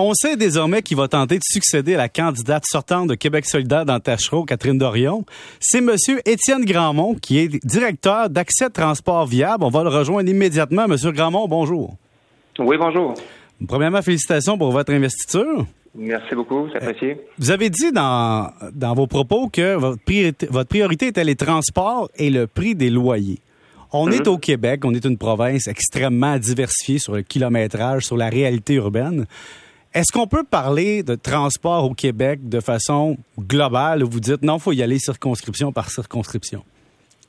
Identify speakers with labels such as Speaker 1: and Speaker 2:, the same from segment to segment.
Speaker 1: On sait désormais qu'il va tenter de succéder à la candidate sortante de Québec solidaire dans Tachereau, Catherine Dorion. C'est Monsieur Étienne Grandmont, qui est directeur d'Accès Transport Viable. On va le rejoindre immédiatement. Monsieur Grandmont, bonjour.
Speaker 2: Oui, bonjour.
Speaker 1: Premièrement, félicitations pour votre investiture.
Speaker 2: Merci beaucoup, c'est apprécié.
Speaker 1: Vous avez dit dans, dans vos propos que votre priorité, votre priorité était les transports et le prix des loyers. On est au Québec, on est une province extrêmement diversifiée sur le kilométrage, sur la réalité urbaine. Est-ce qu'on peut parler de transport au Québec de façon globale où vous dites non, il faut y aller circonscription par circonscription?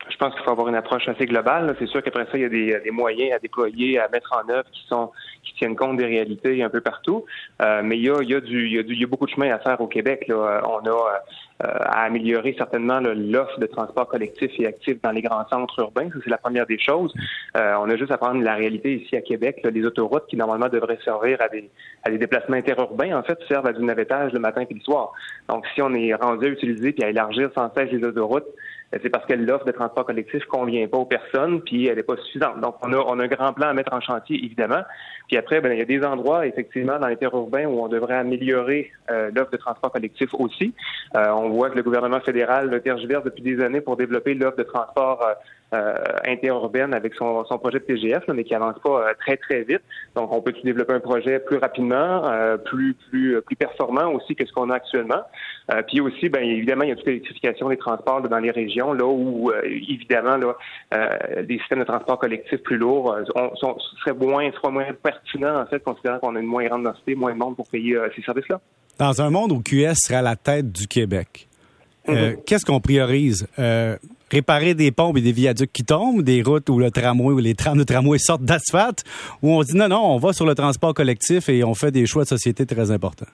Speaker 2: Je pense qu'il faut avoir une approche assez globale. C'est sûr qu'après ça, il y a des, moyens à déployer, à mettre en œuvre qui sont qui tiennent compte des réalités un peu partout. Euh, mais il y a, il y a du, il y a du, il y a beaucoup de chemin à faire au Québec. Là. On a euh, à améliorer certainement l'offre de transport collectif et actif dans les grands centres urbains. C'est la première des choses. Euh, on a juste à prendre la réalité ici à Québec. Là, les autoroutes qui, normalement, devraient servir à des, à des déplacements interurbains, en fait, servent à du navettage le matin et le soir. Donc, si on est rendu à utiliser puis à élargir sans cesse les autoroutes, euh, c'est parce que l'offre de transport collectif convient pas aux personnes, puis elle n'est pas suffisante. Donc, on a, on a un grand plan à mettre en chantier, évidemment. Puis après, ben, il y a des endroits, effectivement, dans l'interurbain où on devrait améliorer l'offre de transport collectif aussi. on on voit que le gouvernement fédéral le tergiverse depuis des années pour développer l'offre de transport euh, euh, interurbaine avec son, projet de TGF, mais qui avance pas euh, très très vite. Donc, on peut développer un projet plus rapidement, plus plus plus performant aussi que ce qu'on a actuellement? puis aussi, ben évidemment, il y a toute l'électrification des transports dans les régions, là où évidemment là, des systèmes de transport collectif plus lourds on, serait moins, serait moins pertinent en fait, considérant qu'on a une moins grande densité, moins de monde pour payer ces services-là.
Speaker 1: Dans un monde où QS serait à la tête du Québec, euh, mhm. qu'est-ce qu'on priorise? Euh, réparer des pompes et des viaducs qui tombent, des routes où le tramway ou les trams de tramway sortent d'asphalte, ou on dit non, non, on va sur le transport collectif et on fait des choix de société très importants?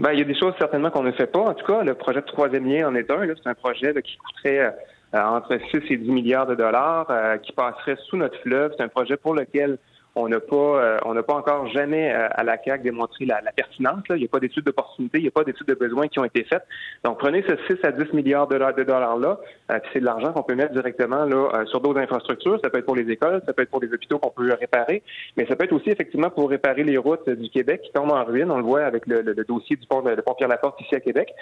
Speaker 2: Ben, il y a des choses certainement qu'on ne fait pas. En tout cas, le projet de troisième lien en est un. C'est un projet qui coûterait euh, entre 6 et 10 milliards de dollars, qui passerait sous notre fleuve. C'est un projet pour lequel on n'a pas, euh, on n'a pas encore jamais euh, à la CAC démontré la, pertinence. Il n'y a pas d'études d'opportunité, il n'y a pas d'études de besoins qui ont été faites. Donc, prenez ce 6 à 10 milliards de, dollars là, euh, c'est de l'argent qu'on peut mettre directement là sur d'autres infrastructures. Ça peut être pour les écoles, ça peut être pour les hôpitaux qu'on peut réparer, mais ça peut être aussi effectivement pour réparer les routes du Québec qui tombent en ruine. On le voit avec le, dossier du pont de, pont Pierre-Laporte ici à Québec,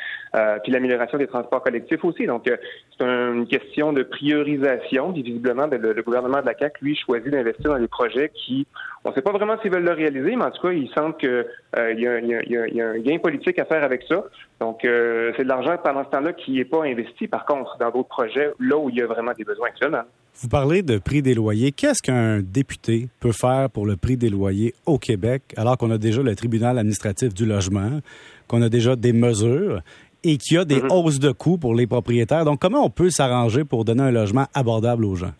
Speaker 2: puis l'amélioration des transports collectifs aussi. Donc, c'est une question de priorisation. visiblement, ben, le, gouvernement de la CAC lui choisit d'investir dans des projets qui on ne sait pas vraiment s'ils veulent le réaliser, mais en tout cas, il semble qu'il euh, y, a un gain politique à faire avec ça. Donc, euh, c'est de l'argent pendant ce temps-là qui n'est pas investi, par contre, dans d'autres projets, là où il y a vraiment des besoins actuellement.
Speaker 1: Vous parlez de prix des loyers. Qu'est-ce qu'un député peut faire pour le prix des loyers au Québec, alors qu'on a déjà le tribunal administratif du logement, qu'on a déjà des mesures et qu'il y a des mm-hmm. hausses de coûts pour les propriétaires? Donc, comment on peut s'arranger pour donner un logement abordable aux gens?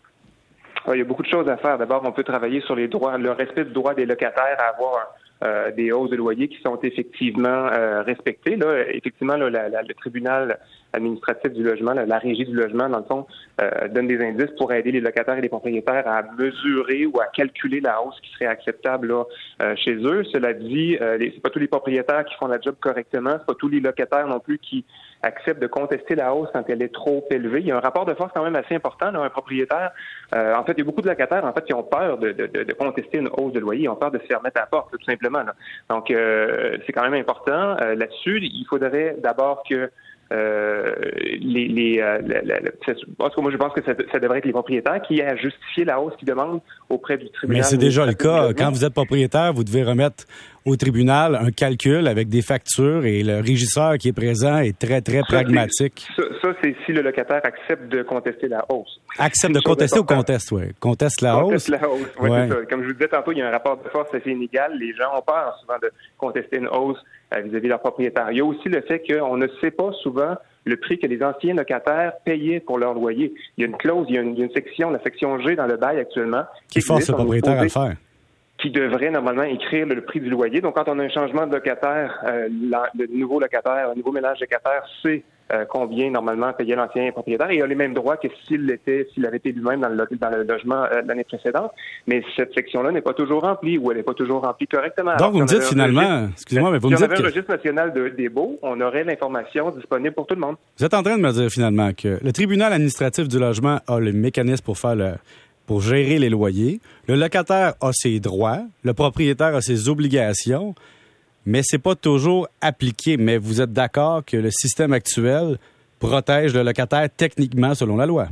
Speaker 2: Il y a beaucoup de choses à faire. D'abord, on peut travailler sur les droits, le respect du droit des locataires à avoir euh, des hausses de loyer qui sont effectivement euh, respectées. Là, effectivement, là, le tribunal administratif du logement, la, régie du logement, dans le fond, euh, donne des indices pour aider les locataires et les propriétaires à mesurer ou à calculer la hausse qui serait acceptable là, chez eux. Cela dit, euh, c'est pas tous les propriétaires qui font la job correctement, c'est pas tous les locataires non plus qui acceptent de contester la hausse quand elle est trop élevée. Il y a un rapport de force quand même assez important. Là, un propriétaire, en fait, il y a beaucoup de locataires en fait qui ont peur de, de, de, contester une hausse de loyer, ils ont peur de se faire mettre à la porte, tout simplement. Donc, euh, c'est quand même important. Euh, là-dessus, il faudrait d'abord que euh, les, les moi je pense que ça, devrait être les propriétaires qui aient à justifier la hausse qu'ils demandent auprès du tribunal.
Speaker 1: Mais c'est déjà le cas. Quand vous êtes propriétaire, vous devez remettre au tribunal un calcul avec des factures et le régisseur qui est présent est très, très pragmatique.
Speaker 2: Ça, c'est si le locataire accepte de contester la hausse.
Speaker 1: Accepte de contester ou conteste, oui. Conteste la
Speaker 2: conteste hausse. la hausse, ça. Comme je vous disais tantôt, il y a un rapport de force assez inégal. Les gens ont peur souvent de contester une hausse euh, vis-à-vis de leur propriétaire. Il y a aussi le fait qu'on ne sait pas souvent le prix que les anciens locataires payaient pour leur loyer. Il y a une clause, il y a une, section, la section G dans le bail actuellement.
Speaker 1: Qui, force le propriétaire à le faire
Speaker 2: qui devrait normalement écrire le prix du loyer. Donc, quand on a un changement de locataire, euh, le nouveau locataire, le nouveau ménage locataire sait euh, combien normalement payait l'ancien propriétaire et il a les mêmes droits que s'il était, s'il avait été lui-même dans le, dans le logement euh, l'année précédente. Mais cette section-là n'est pas toujours remplie ou elle n'est pas toujours remplie correctement.
Speaker 1: Donc, vous me dites finalement, excusez-moi, mais vous me
Speaker 2: dites.
Speaker 1: Si on avait
Speaker 2: un registre national de, des baux, on aurait l'information disponible pour tout le monde.
Speaker 1: Vous êtes en train de me dire finalement que le tribunal administratif du logement a le mécanisme pour faire le, pour gérer les loyers. Le locataire a ses droits, le propriétaire a ses obligations. Mais c'est pas toujours appliqué. Mais vous êtes d'accord que le système actuel protège le locataire techniquement selon la loi?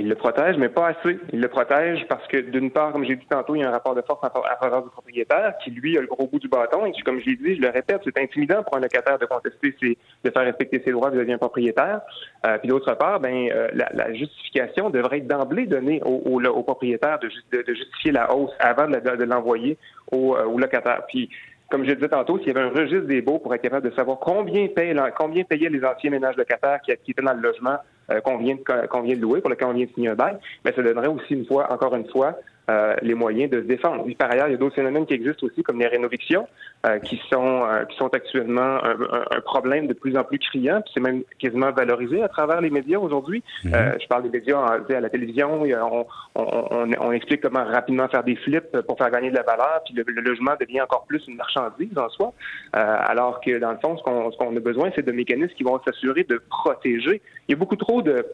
Speaker 2: Il le protège, mais pas assez. Il le protège parce que, d'une part, comme j'ai dit tantôt, il y a un rapport de force à faveur du propriétaire qui, lui, a le gros bout du bâton. Et comme je l'ai dit, je le répète, c'est intimidant pour un locataire de contester, ses, de faire respecter ses droits vis-à-vis propriétaire. Euh, puis d'autre part, ben, euh, la, justification devrait être d'emblée donnée au, au, propriétaire de, de, justifier la hausse avant de, l'envoyer au, euh, au locataire. Puis comme je le disais tantôt, s'il y avait un registre des baux pour être capable de savoir combien, combien payaient les anciens ménages locataires qui, qui étaient dans le logement euh, qu'on vient, vient, de louer, pour lequel on vient de signer un bail, mais ça donnerait aussi une fois, encore une fois, euh, les moyens de se défendre. par ailleurs, il y a d'autres phénomènes qui existent aussi, comme les rénovictions, euh, qui sont euh, qui sont actuellement un, un, problème de plus en plus criant. Puis c'est même quasiment valorisé à travers les médias aujourd'hui. Mhm. je parle des médias à la télévision. On, on, on, explique comment rapidement faire des flips pour faire gagner de la valeur. Puis le, logement devient encore plus une marchandise en soi. alors que dans le fond, ce qu'on, a besoin, c'est de mécanismes qui vont s'assurer de protéger. Il y a beaucoup trop de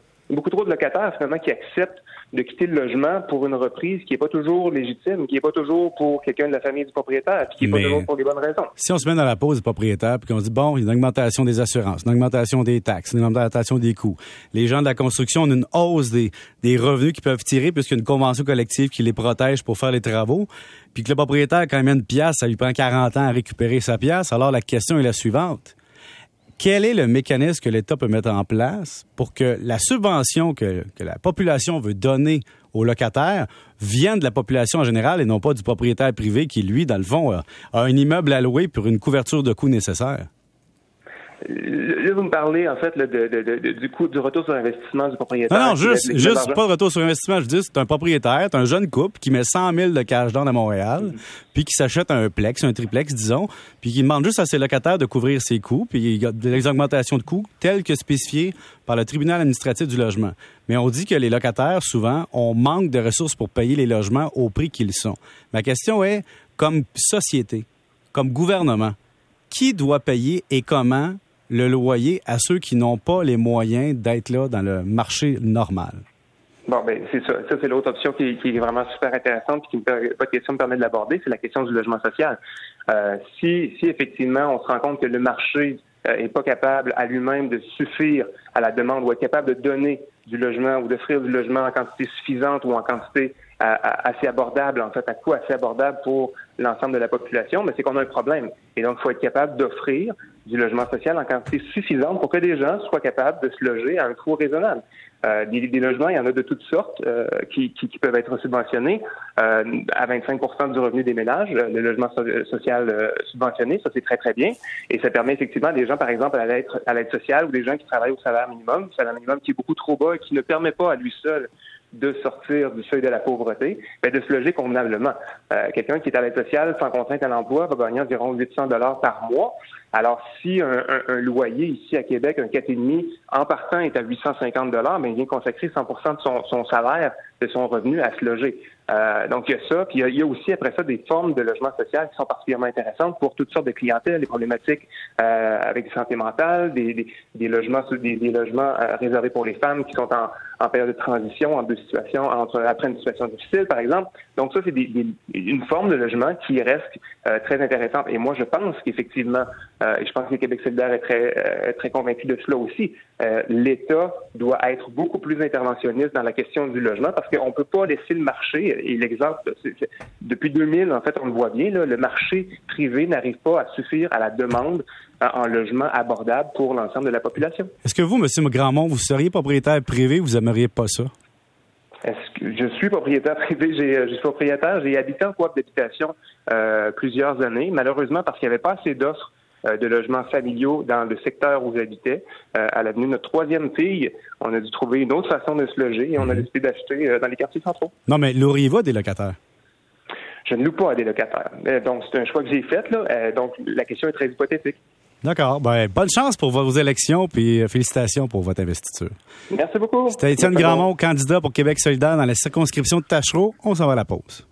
Speaker 2: de locataires finalement qui acceptent de quitter le logement pour une reprise qui n'est pas toujours légitime, qui n'est pas toujours pour quelqu'un de la famille du propriétaire, qui n'est pas toujours pour des bonnes raisons.
Speaker 1: Si on se met dans la pause du propriétaire puis qu'on se dit bon, il y a une augmentation des assurances, une augmentation des taxes, une augmentation des coûts. Les gens de la construction ont une hausse des, des revenus qu'ils peuvent tirer puisqu'il y a une convention collective qui les protège pour faire les travaux. Puis que le propriétaire, quand il met une pièce, ça lui prend 40 ans à récupérer sa pièce. Alors la question est la suivante quel est le mécanisme que l'État peut mettre en place pour que la subvention que, la population veut donner aux locataires vienne de la population en général et non pas du propriétaire privé qui, lui, dans le fond, a, a un immeuble à louer pour une couverture de coûts nécessaire?
Speaker 2: Là, vous me parlez, en fait, de, du coût du retour sur investissement du propriétaire.
Speaker 1: Non, non, juste, juste pas de retour sur investissement. Je dis, c'est un propriétaire, c'est un jeune couple qui met 100 000 de cash down à Montréal, mm-hmm. puis qui s'achète un plex, un triplex, disons, puis qui demande juste à ses locataires de couvrir ses coûts, puis il y a des augmentations de coûts telles que spécifiées par le tribunal administratif du logement. Mais on dit que les locataires, souvent, ont manque de ressources pour payer les logements au prix qu'ils sont. Ma question est, comme société, comme gouvernement, qui doit payer et comment le loyer à ceux qui n'ont pas les moyens d'être là dans le marché normal?
Speaker 2: Bon, ben c'est ça. Ça, c'est l'autre option qui, est vraiment super intéressante et qui, me, de question, me permet de l'aborder, c'est la question du logement social. Euh, si, si effectivement on se rend compte que le marché euh, pas capable à lui-même de suffire à la demande ou est capable de donner du logement ou d'offrir du logement en quantité suffisante ou en quantité assez abordable, en fait, à coût assez abordable pour l'ensemble de la population, mais c'est qu'on a un problème. Et donc, il faut être capable d'offrir du logement social en quantité suffisante pour que des gens soient capables de se loger à un coût raisonnable. Euh, des, logements, il y en a de toutes sortes euh, qui, peuvent être subventionnés euh, à 25% du revenu des ménages, le logement social subventionné, ça c'est très très bien, et ça permet effectivement des gens, par exemple, à l'aide sociale ou des gens qui travaillent au salaire minimum, salaire minimum qui est beaucoup trop bas et qui ne permet pas à lui seul de sortir du seuil de la pauvreté, mais de se loger convenablement. Euh, quelqu'un qui est à l'aide sociale sans contrainte à l'emploi va gagner environ 800 dollars par mois. Alors, si un, loyer ici à Québec, un 4,5, en partant est à 850 dollars, mais il vient consacrer 100% de son, son salaire, de son revenu à se loger. Euh, donc, il y a ça. Puis, il y, a, aussi, après ça, des formes de logement social qui sont particulièrement intéressantes pour toutes sortes de clientèles, des problématiques euh, avec des santé mentale, des, des, logements des, logements euh, réservés pour les femmes qui sont en, en période de transition, en deux situations, entre, après une situation difficile, par exemple. Donc, ça, c'est une forme de logement qui reste euh, très intéressante. Et moi, je pense qu'effectivement, et je pense que Québec solidaire est très, très convaincu de cela aussi, l'État doit être beaucoup plus interventionniste dans la question du logement parce qu'on ne peut pas laisser le marché et l'exemple, depuis 2000, en fait, on le voit bien, le marché privé n'arrive pas à suffire à la demande en logement abordable pour l'ensemble de la population.
Speaker 1: Est-ce que vous, M. Grandmont, vous seriez propriétaire privé ou vous n'aimeriez pas ça?
Speaker 2: Est-ce que je suis propriétaire privé, j'ai, euh, je suis propriétaire, j'ai habité en coop d'habitation euh, plusieurs années, malheureusement parce qu'il n'y avait pas assez d'offres de logements familiaux dans le secteur où j'habitais. Euh, à l'avenue de notre troisième fille, on a dû trouver une autre façon de se loger et on a mhm. décidé d'acheter euh, dans les quartiers centraux.
Speaker 1: Non, mais l'auriez-vous des locataires?
Speaker 2: Je ne loue pas à des locataires. Donc, c'est un choix que j'ai fait. Là. Donc, la question est très hypothétique.
Speaker 1: D'accord. Ben, bonne chance pour vos élections, puis félicitations pour votre investiture.
Speaker 2: Merci beaucoup.
Speaker 1: C'était Étienne Grandmont, candidat pour Québec solidaire dans la circonscription de Tachereau. On s'en va à la pause.